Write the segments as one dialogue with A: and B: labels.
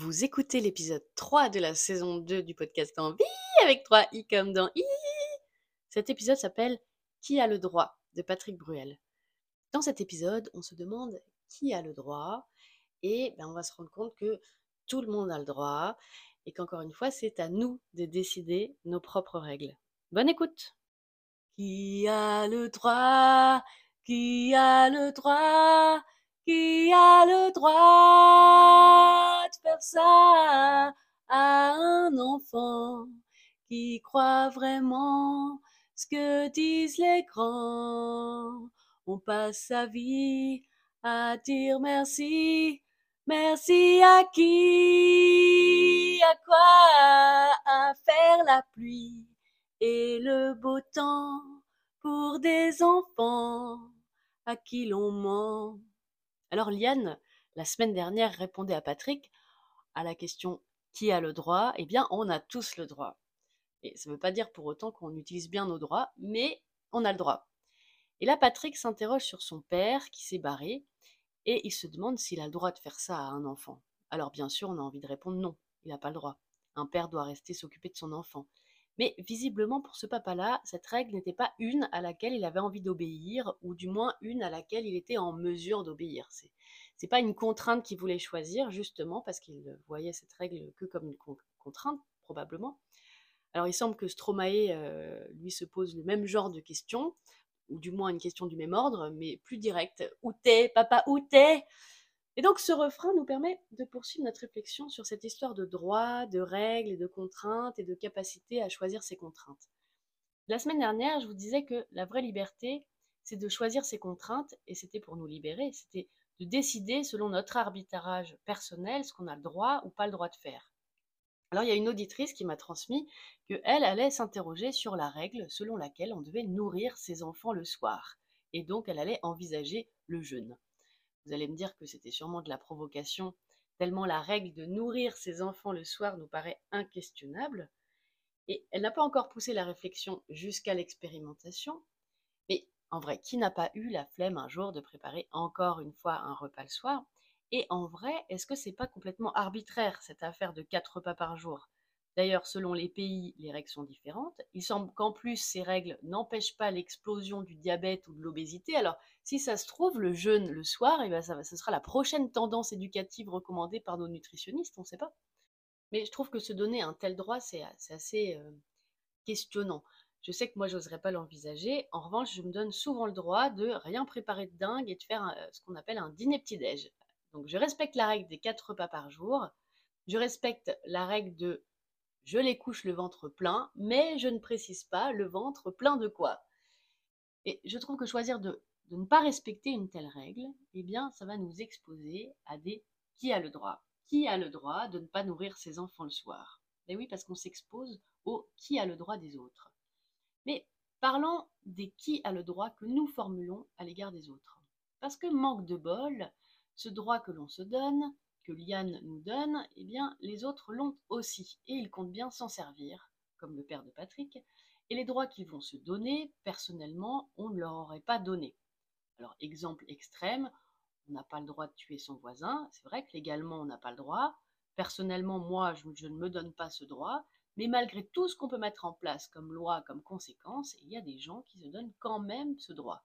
A: Vous écoutez l'épisode 3 de la saison 2 du podcast Envie avec 3 i comme dans i. Cet épisode s'appelle Qui a le droit? de Patrick Bruel. Dans cet épisode, on se demande qui a le droit et ben, on va se rendre compte que tout le monde a le droit et qu'encore une fois, c'est à nous de décider nos propres règles. Bonne écoute. Qui a le droit? Qui a le droit? A le droit de faire ça à un enfant qui croit vraiment ce que disent les grands? On passe sa vie à dire merci, merci à qui, à quoi, à faire la pluie et le beau temps pour des enfants à qui l'on ment. Alors Liane, la semaine dernière, répondait à Patrick à la question qui a le droit? Eh bien, on a tous le droit. Et ça ne veut pas dire pour autant qu'on utilise bien nos droits, mais on a le droit. Et là, Patrick s'interroge sur son père qui s'est barré et il se demande s'il a le droit de faire ça à un enfant. Alors bien sûr, on a envie de répondre non, il n'a pas le droit. Un père doit rester s'occuper de son enfant. Mais visiblement, pour ce papa-là, cette règle n'était pas une à laquelle il avait envie d'obéir, ou du moins une à laquelle il était en mesure d'obéir. C'est, c'est pas une contrainte qu'il voulait choisir, justement, parce qu'il voyait cette règle que comme une contrainte, probablement. Alors il semble que Stromae, euh, lui, se pose le même genre de questions, ou du moins une question du même ordre, mais plus directe. Où t'es, papa, où t'es? Et donc ce refrain nous permet de poursuivre notre réflexion sur cette histoire de droit, de règles et de contraintes et de capacité à choisir ses contraintes. La semaine dernière, je vous disais que la vraie liberté, c'est de choisir ses contraintes, et c'était pour nous libérer, c'était de décider selon notre arbitrage personnel ce qu'on a le droit ou pas le droit de faire. Alors il y a une auditrice qui m'a transmis que elle allait s'interroger sur la règle selon laquelle on devait nourrir ses enfants le soir, et donc elle allait envisager le jeûne. Vous allez me dire que c'était sûrement de la provocation, tellement la règle de nourrir ses enfants le soir nous paraît inquestionnable, et elle n'a pas encore poussé la réflexion jusqu'à l'expérimentation, mais en vrai, qui n'a pas eu la flemme un jour de préparer encore une fois un repas le soir? Et en vrai, est-ce que c'est pas complètement arbitraire cette affaire de quatre repas par jour? D'ailleurs, selon les pays, les règles sont différentes. Il semble qu'en plus, ces règles n'empêchent pas l'explosion du diabète ou de l'obésité. Alors, si ça se trouve, le jeûne le soir, eh ben ça, ce sera la prochaine tendance éducative recommandée par nos nutritionnistes, on ne sait pas. Mais je trouve que se donner un tel droit, c'est assez euh, questionnant. Je sais que moi, j'oserais pas l'envisager. En revanche, je me donne souvent le droit de rien préparer de dingue et de faire euh, ce qu'on appelle un dîner petit-déj. Donc je respecte la règle des quatre repas par jour. Je respecte la règle de je les couche le ventre plein, mais je ne précise pas le ventre plein de quoi. Et je trouve que choisir de, ne pas respecter une telle règle, eh bien, ça va nous exposer à des qui a le droit. Qui a le droit de ne pas nourrir ses enfants le soir Eh oui, parce qu'on s'expose au qui a le droit des autres. Mais parlons des qui a le droit que nous formulons à l'égard des autres. Parce que manque de bol, ce droit que l'on se donne, que Liane nous donne, eh bien, les autres l'ont aussi, et ils comptent bien s'en servir, comme le père de Patrick, et les droits qu'ils vont se donner, personnellement, on ne leur aurait pas donné. Alors, exemple extrême, on n'a pas le droit de tuer son voisin, c'est vrai que légalement, on n'a pas le droit. Personnellement, moi, je, je, ne me donne pas ce droit, mais malgré tout ce qu'on peut mettre en place comme loi, comme conséquence, il y a des gens qui se donnent quand même ce droit.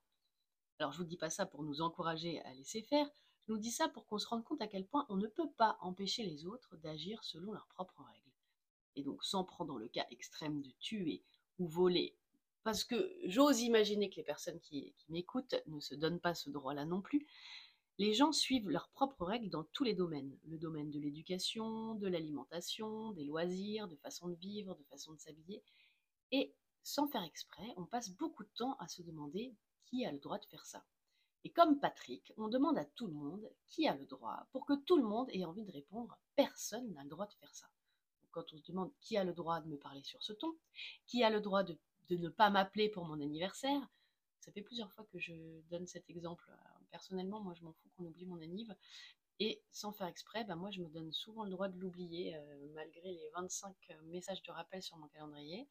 A: Alors, je ne vous dis pas ça pour nous encourager à laisser faire, je nous dis ça pour qu'on se rende compte à quel point on ne peut pas empêcher les autres d'agir selon leurs propres règles. Et donc sans prendre le cas extrême de tuer ou voler, parce que j'ose imaginer que les personnes qui, m'écoutent ne se donnent pas ce droit-là non plus, les gens suivent leurs propres règles dans tous les domaines. Le domaine de l'éducation, de l'alimentation, des loisirs, de façon de vivre, de façon de s'habiller. Et sans faire exprès, on passe beaucoup de temps à se demander qui a le droit de faire ça. Et comme Patrick, on demande à tout le monde qui a le droit pour que tout le monde ait envie de répondre personne n'a le droit de faire ça. quand on se demande qui a le droit de me parler sur ce ton, qui a le droit de, ne pas m'appeler pour mon anniversaire. Ça fait plusieurs fois que je donne cet exemple. Personnellement, moi, je m'en fous qu'on oublie mon anniv. Et sans faire exprès, bah, moi, je me donne souvent le droit de l'oublier, euh, malgré les 25 messages de rappel sur mon calendrier.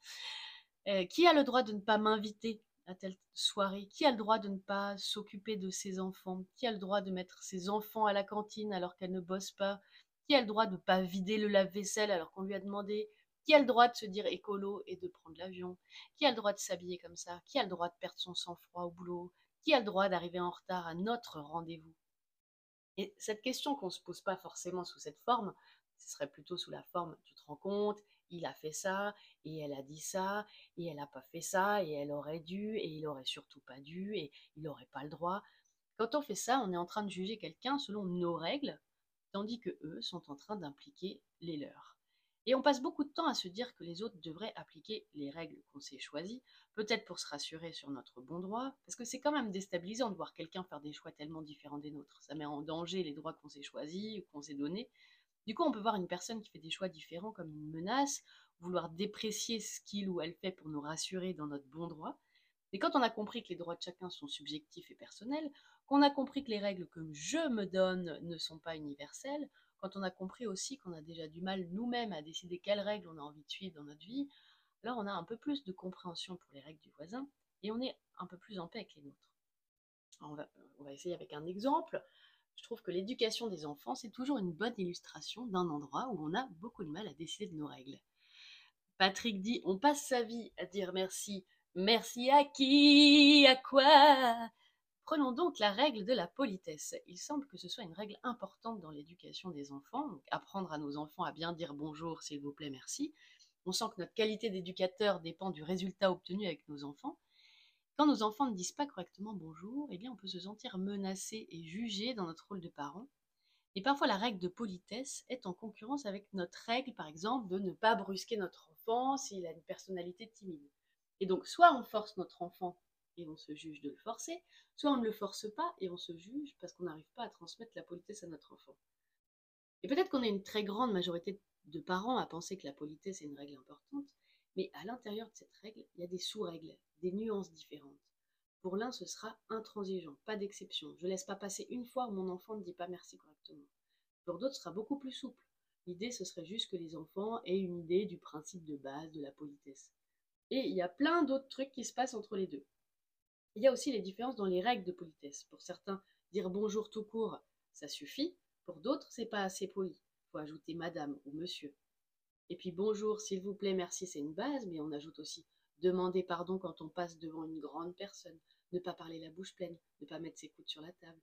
A: Euh, qui a le droit de ne pas m'inviter à telle soirée Qui a le droit de ne pas s'occuper de ses enfants Qui a le droit de mettre ses enfants à la cantine alors qu'elle ne bosse pas Qui a le droit de ne pas vider le lave-vaisselle alors qu'on lui a demandé Qui a le droit de se dire écolo et de prendre l'avion Qui a le droit de s'habiller comme ça Qui a le droit de perdre son sang-froid au boulot Qui a le droit d'arriver en retard à notre rendez-vous. Et cette question qu'on ne se pose pas forcément sous cette forme, ce serait plutôt sous la forme, tu te rends compte, il a fait ça, et elle a dit ça, et elle n'a pas fait ça, et elle aurait dû, et il aurait surtout pas dû, et il n'aurait pas le droit. Quand on fait ça, on est en train de juger quelqu'un selon nos règles, tandis que eux sont en train d'impliquer les leurs. Et on passe beaucoup de temps à se dire que les autres devraient appliquer les règles qu'on s'est choisies, peut-être pour se rassurer sur notre bon droit, parce que c'est quand même déstabilisant de voir quelqu'un faire des choix tellement différents des nôtres. Ça met en danger les droits qu'on s'est choisis, qu'on s'est donnés, du coup, on peut voir une personne qui fait des choix différents comme une menace, vouloir déprécier ce qu'il ou elle fait pour nous rassurer dans notre bon droit. Et quand on a compris que les droits de chacun sont subjectifs et personnels, qu'on a compris que les règles que je me donne ne sont pas universelles, quand on a compris aussi qu'on a déjà du mal nous-mêmes à décider quelles règles on a envie de suivre dans notre vie, alors on a un peu plus de compréhension pour les règles du voisin et on est un peu plus en paix avec les nôtres. on va essayer avec un exemple je trouve que l'éducation des enfants, c'est toujours une bonne illustration d'un endroit où on a beaucoup de mal à décider de nos règles. Patrick dit On passe sa vie à dire merci. Merci à qui? À quoi? Prenons donc la règle de la politesse. Il semble que ce soit une règle importante dans l'éducation des enfants. apprendre à nos enfants à bien dire bonjour, s'il vous plaît, merci. On sent que notre qualité d'éducateur dépend du résultat obtenu avec nos enfants. Quand nos enfants ne disent pas correctement bonjour, eh bien on peut se sentir menacé et jugé dans notre rôle de parent. Et parfois la règle de politesse est en concurrence avec notre règle, par exemple, de ne pas brusquer notre enfant s'il a une personnalité timide. Et donc soit on force notre enfant et on se juge de le forcer, soit on ne le force pas et on se juge parce qu'on n'arrive pas à transmettre la politesse à notre enfant. Et peut-être qu'on est une très grande majorité de parents à penser que la politesse est une règle importante, mais à l'intérieur de cette règle, il y a des sous-règles, des nuances différentes. Pour l'un, ce sera intransigeant, pas d'exception. Je ne laisse pas passer une fois où mon enfant ne dit pas merci correctement. Pour d'autres, ce sera beaucoup plus souple. L'idée, ce serait juste que les enfants aient une idée du principe de base de la politesse. Et il y a plein d'autres trucs qui se passent entre les deux. Il y a aussi les différences dans les règles de politesse. Pour certains, dire bonjour tout court, ça suffit. Pour d'autres, c'est pas assez poli. Il faut ajouter madame ou monsieur. Et puis bonjour, s'il vous plaît, merci, c'est une base, mais on ajoute aussi demander pardon quand on passe devant une grande personne, ne pas parler la bouche pleine, ne pas mettre ses coudes sur la table.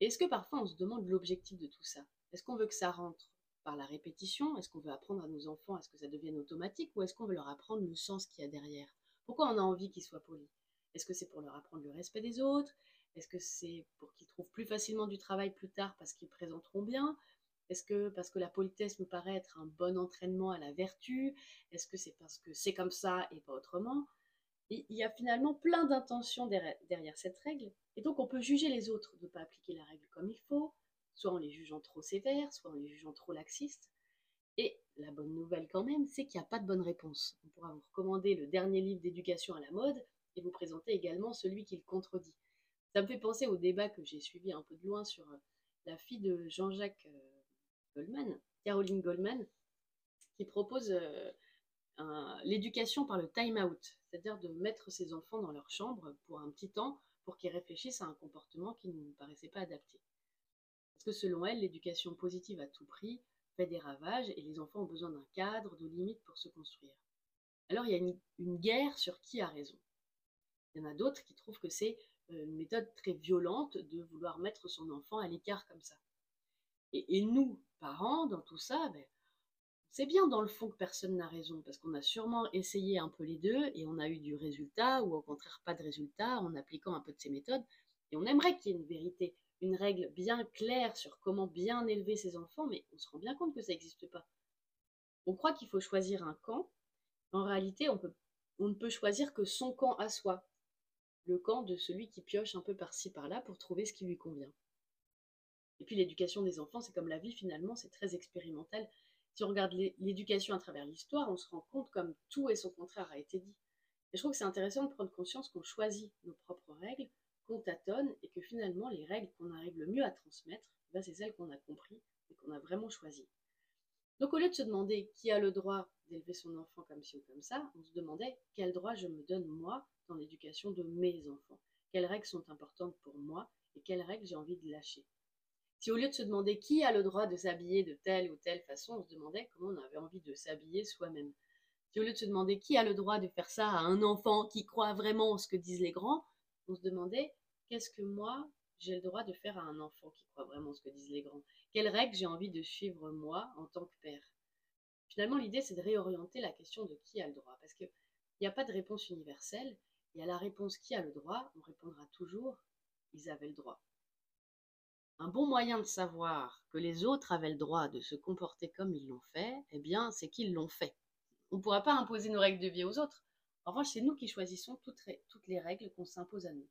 A: Est-ce que parfois on se demande l'objectif de tout ça? Est-ce qu'on veut que ça rentre par la répétition? Est-ce qu'on veut apprendre à nos enfants à ce que ça devienne automatique? Ou est-ce qu'on veut leur apprendre le sens qu'il y a derrière? Pourquoi on a envie qu'ils soient polis? Est-ce que c'est pour leur apprendre le respect des autres? Est-ce que c'est pour qu'ils trouvent plus facilement du travail plus tard parce qu'ils présenteront bien? Est-ce que parce que la politesse me paraît être un bon entraînement à la vertu? Est-ce que c'est parce que c'est comme ça et pas autrement? Il y a finalement plein d'intentions derrière cette règle. Et donc on peut juger les autres de ne pas appliquer la règle comme il faut, soit en les jugeant trop sévères, soit en les jugeant trop laxistes. Et la bonne nouvelle quand même, c'est qu'il n'y a pas de bonne réponse. On pourra vous recommander le dernier livre d'éducation à la mode et vous présenter également celui qui le contredit. Ça me fait penser au débat que j'ai suivi un peu de loin sur euh, la fille de Jean-Jacques euh, Goldman, Caroline Goldman, qui propose euh, l'éducation par le time-out, c'est-à-dire de mettre ses enfants dans leur chambre pour un petit temps pour qu'ils réfléchissent à un comportement qui ne paraissait pas adapté. Parce que selon elle, l'éducation positive à tout prix fait des ravages et les enfants ont besoin d'un cadre, de limites pour se construire. Alors il y a une, guerre sur qui a raison. Il y en a d'autres qui trouvent que c'est euh, une méthode très violente de vouloir mettre son enfant à l'écart comme ça. Et, nous, parents, dans tout ça, ben, c'est bien dans le fond que personne n'a raison, parce qu'on a sûrement essayé un peu les deux et on a eu du résultat, ou au contraire pas de résultat, en appliquant un peu de ces méthodes. Et on aimerait qu'il y ait une vérité, une règle bien claire sur comment bien élever ses enfants, mais on se rend bien compte que ça n'existe pas. On croit qu'il faut choisir un camp. En réalité, on, ne peut choisir que son camp à soi, le camp de celui qui pioche un peu par-ci par-là pour trouver ce qui lui convient. Et puis l'éducation des enfants, c'est comme la vie finalement, c'est très expérimental. Si on regarde l'éducation à travers l'histoire, on se rend compte comme tout et son contraire a été dit. Et je trouve que c'est intéressant de prendre conscience qu'on choisit nos propres règles, qu'on tâtonne et que finalement les règles qu'on arrive le mieux à transmettre, ben, c'est celles qu'on a compris et qu'on a vraiment choisies. Donc au lieu de se demander qui a le droit d'élever son enfant comme ci ou comme ça, on se demandait quel droit je me donne moi dans l'éducation de mes enfants, quelles règles sont importantes pour moi et quelles règles j'ai envie de lâcher? Si au lieu de se demander qui a le droit de s'habiller de telle ou telle façon, on se demandait comment on avait envie de s'habiller soi-même. Si au lieu de se demander qui a le droit de faire ça à un enfant qui croit vraiment en ce que disent les grands, on se demandait qu'est-ce que moi j'ai le droit de faire à un enfant qui croit vraiment en ce que disent les grands? Quelles règles j'ai envie de suivre moi en tant que père? Finalement, l'idée c'est de réorienter la question de qui a le droit, parce qu'il n'y a pas de réponse universelle, et à la réponse qui a le droit, on répondra toujours ils avaient le droit. Un bon moyen de savoir que les autres avaient le droit de se comporter comme ils l'ont fait, eh bien, c'est qu'ils l'ont fait. On ne pourra pas imposer nos règles de vie aux autres. En revanche, c'est nous qui choisissons toutes, les règles qu'on s'impose à nous.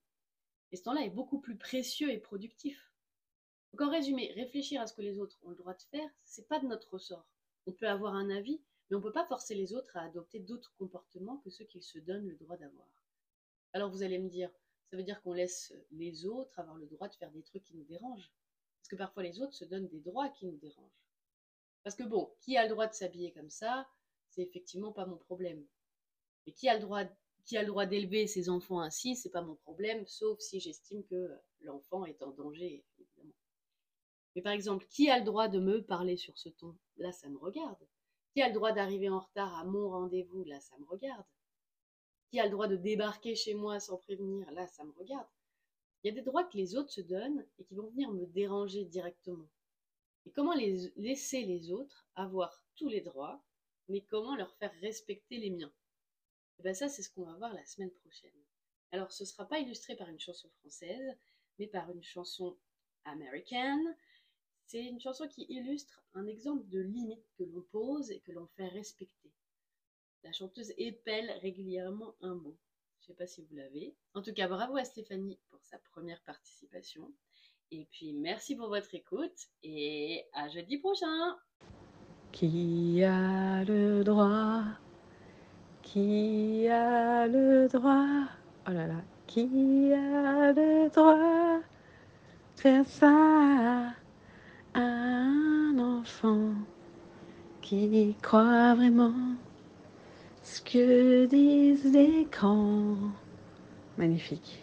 A: Et ce temps-là est beaucoup plus précieux et productif. Donc en résumé, réfléchir à ce que les autres ont le droit de faire, c'est pas de notre ressort. On peut avoir un avis, mais on ne peut pas forcer les autres à adopter d'autres comportements que ceux qu'ils se donnent le droit d'avoir. Alors vous allez me dire, ça veut dire qu'on laisse les autres avoir le droit de faire des trucs qui nous dérangent. Que parfois les autres se donnent des droits qui nous dérangent. Parce que bon, qui a le droit de s'habiller comme ça, c'est effectivement pas mon problème. Et qui a le droit d'élever ses enfants ainsi, c'est pas mon problème, sauf si j'estime que l'enfant est en danger. Mais par exemple, qui a le droit de me parler sur ce ton? Là, ça me regarde. Qui a le droit d'arriver en retard à mon rendez-vous? Là, ça me regarde qui a le droit de débarquer chez moi sans prévenir, là, ça me regarde. Il y a des droits que les autres se donnent et qui vont venir me déranger directement. Et comment laisser les autres avoir tous les droits, mais comment leur faire respecter les miens? Et eh bien ça, c'est ce qu'on va voir la semaine prochaine. Alors, ce ne sera pas illustré par une chanson française, mais par une chanson américaine. C'est une chanson qui illustre un exemple de limite que l'on pose et que l'on fait respecter. La chanteuse épelle régulièrement un mot. Je ne sais pas si vous l'avez. En tout cas, bravo à Stéphanie pour sa première participation. Et puis, merci pour votre écoute et à jeudi prochain.
B: Qui a le droit? Qui a le droit? Oh là là. Qui a le droit faire ça à un enfant qui croit vraiment ce que disent les grands. Magnifique.